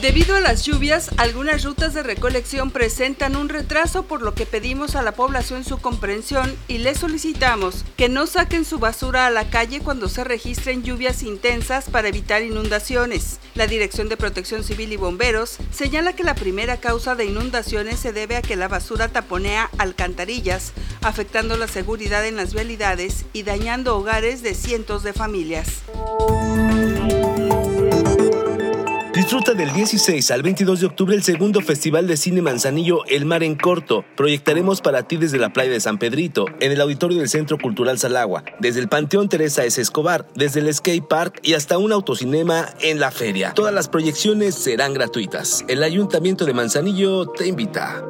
Debido a las lluvias, algunas rutas de recolección presentan un retraso por lo que pedimos a la población su comprensión y les solicitamos que no saquen su basura a la calle cuando se registren lluvias intensas para evitar inundaciones. La Dirección de Protección Civil y Bomberos señala que la primera causa de inundaciones se debe a que la basura taponea alcantarillas, afectando la seguridad en las vialidades y dañando hogares de cientos de familias. Disfruta del 16 al 22 de octubre el segundo Festival de Cine Manzanillo El Mar en Corto. Proyectaremos para ti desde la playa de San Pedrito, en el auditorio del Centro Cultural Salagua, desde el Panteón Teresa S. Escobar, desde el Skate Park y hasta un autocinema en la feria. Todas las proyecciones serán gratuitas. El Ayuntamiento de Manzanillo te invita.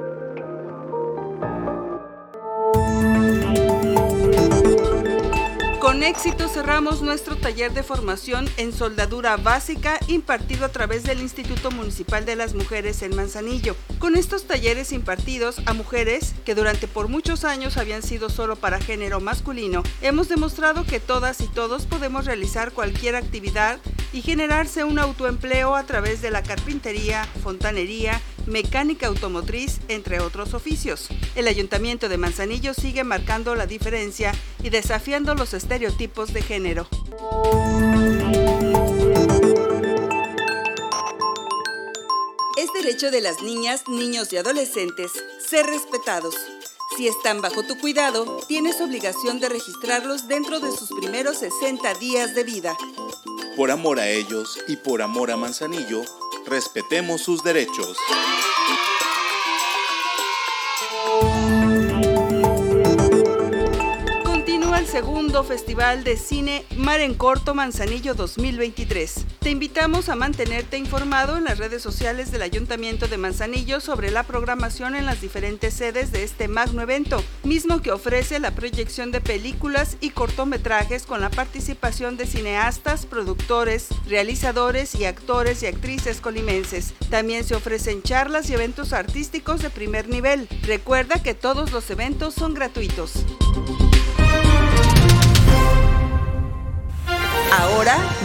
Con éxito cerramos nuestro taller de formación en soldadura básica impartido a través del Instituto Municipal de las Mujeres en Manzanillo. Con estos talleres impartidos a mujeres que durante por muchos años habían sido solo para género masculino, hemos demostrado que todas y todos podemos realizar cualquier actividad y generarse un autoempleo a través de la carpintería, fontanería, mecánica automotriz, entre otros oficios. El Ayuntamiento de Manzanillo sigue marcando la diferencia y desafiando los estereotipos de género. Es derecho de las niñas, niños y adolescentes ser respetados. Si están bajo tu cuidado, tienes obligación de registrarlos dentro de sus primeros 60 días de vida. Por amor a ellos y por amor a Manzanillo, respetemos sus derechos. Segundo Festival de Cine Mar en Corto Manzanillo 2023. Te invitamos a mantenerte informado en las redes sociales del Ayuntamiento de Manzanillo sobre la programación en las diferentes sedes de este magno evento, mismo que ofrece la proyección de películas y cortometrajes con la participación de cineastas, productores, realizadores y actores y actrices colimenses. También se ofrecen charlas y eventos artísticos de primer nivel. Recuerda que todos los eventos son gratuitos.